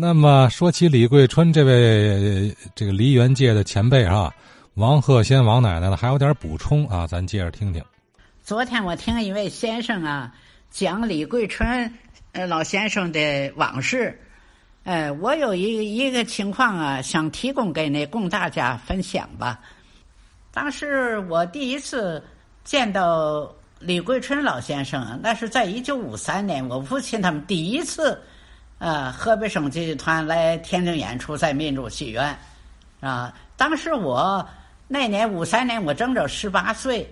那么说起李桂春这位这个梨园界的前辈啊，王鹤仙王奶奶呢还有点补充啊，咱接着听听。昨天我听一位先生啊讲李桂春呃老先生的往事，呃，我有一一个情况啊，想提供给那供大家分享吧。当时我第一次见到李桂春老先生，那是在一九五三年，我父亲他们第一次。呃，河北省京剧团来天津演出，在民主戏院，啊，当时我那年五三年，我正着十八岁，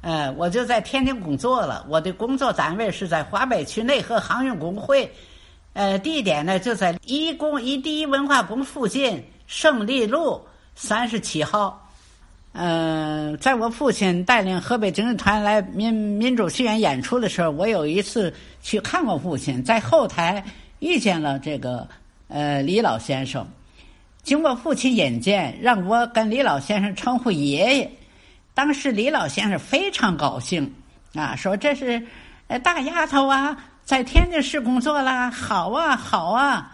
呃，我就在天津工作了。我的工作单位是在华北区内河航运工会，呃，地点呢就在一工一第一文化宫附近胜利路三十七号。嗯，在我父亲带领河北京剧团来民民主戏院演出的时候，我有一次去看过父亲，在后台。遇见了这个呃李老先生，经过父亲引荐，让我跟李老先生称呼爷爷。当时李老先生非常高兴啊，说这是呃大丫头啊，在天津市工作啦，好啊好啊。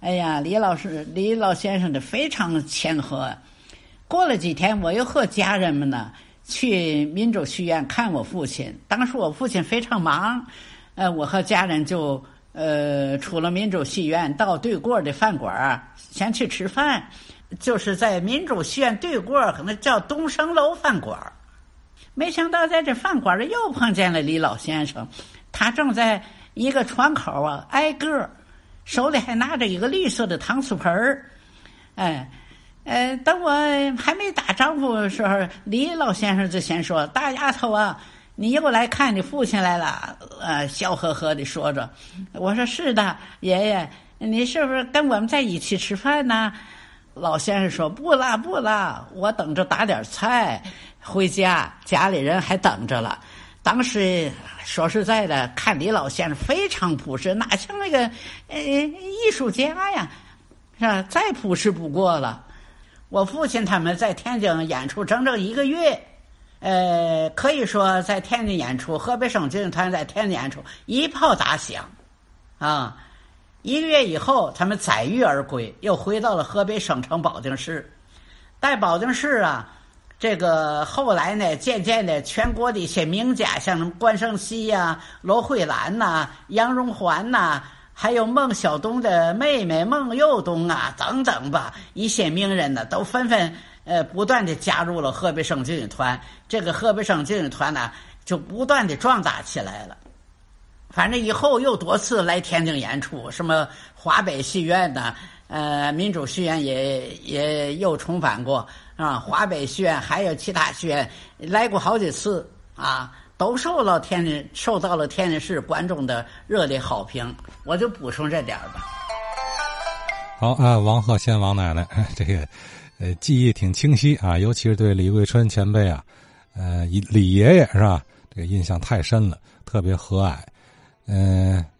哎呀，李老师李老先生的非常谦和。过了几天，我又和家人们呢去民主戏院看我父亲。当时我父亲非常忙，呃，我和家人就。呃，出了民主戏院，到对过的饭馆先去吃饭，就是在民主戏院对过可能叫东升楼饭馆没想到在这饭馆里又碰见了李老先生，他正在一个窗口啊挨个手里还拿着一个绿色的搪瓷盆儿。哎，呃，等我还没打招呼的时候，李老先生就先说：“大丫头啊。”你又来看你父亲来了，呃，笑呵呵的说着。我说是的，爷爷，你是不是跟我们在一起吃饭呢？老先生说不啦不啦，我等着打点菜回家，家里人还等着了。当时说实在的，看李老先生非常朴实，哪像那个呃艺术家呀，是吧？再朴实不过了。我父亲他们在天津演出整整一个月。呃，可以说在天津演出，河北省京剧团在天津演出一炮打响，啊，一个月以后，他们载誉而归，又回到了河北省城保定市。在保定市啊，这个后来呢，渐渐的，全国的一些名家，像什么关胜熙呀、罗慧兰呐、杨荣环呐，还有孟小冬的妹妹孟幼冬啊，等等吧，一些名人呢，都纷纷。呃，不断的加入了河北省京剧团，这个河北省京剧团呢，就不断的壮大起来了。反正以后又多次来天津演出，什么华北戏院呢，呃，民主戏院也也又重返过啊，华北戏院还有其他戏院来过好几次啊，都受到天津受到了天津市观众的热烈好评。我就补充这点吧。好啊，王鹤仙王奶奶 这个。呃，记忆挺清晰啊，尤其是对李桂春前辈啊，呃，李爷爷是吧？这个印象太深了，特别和蔼。嗯，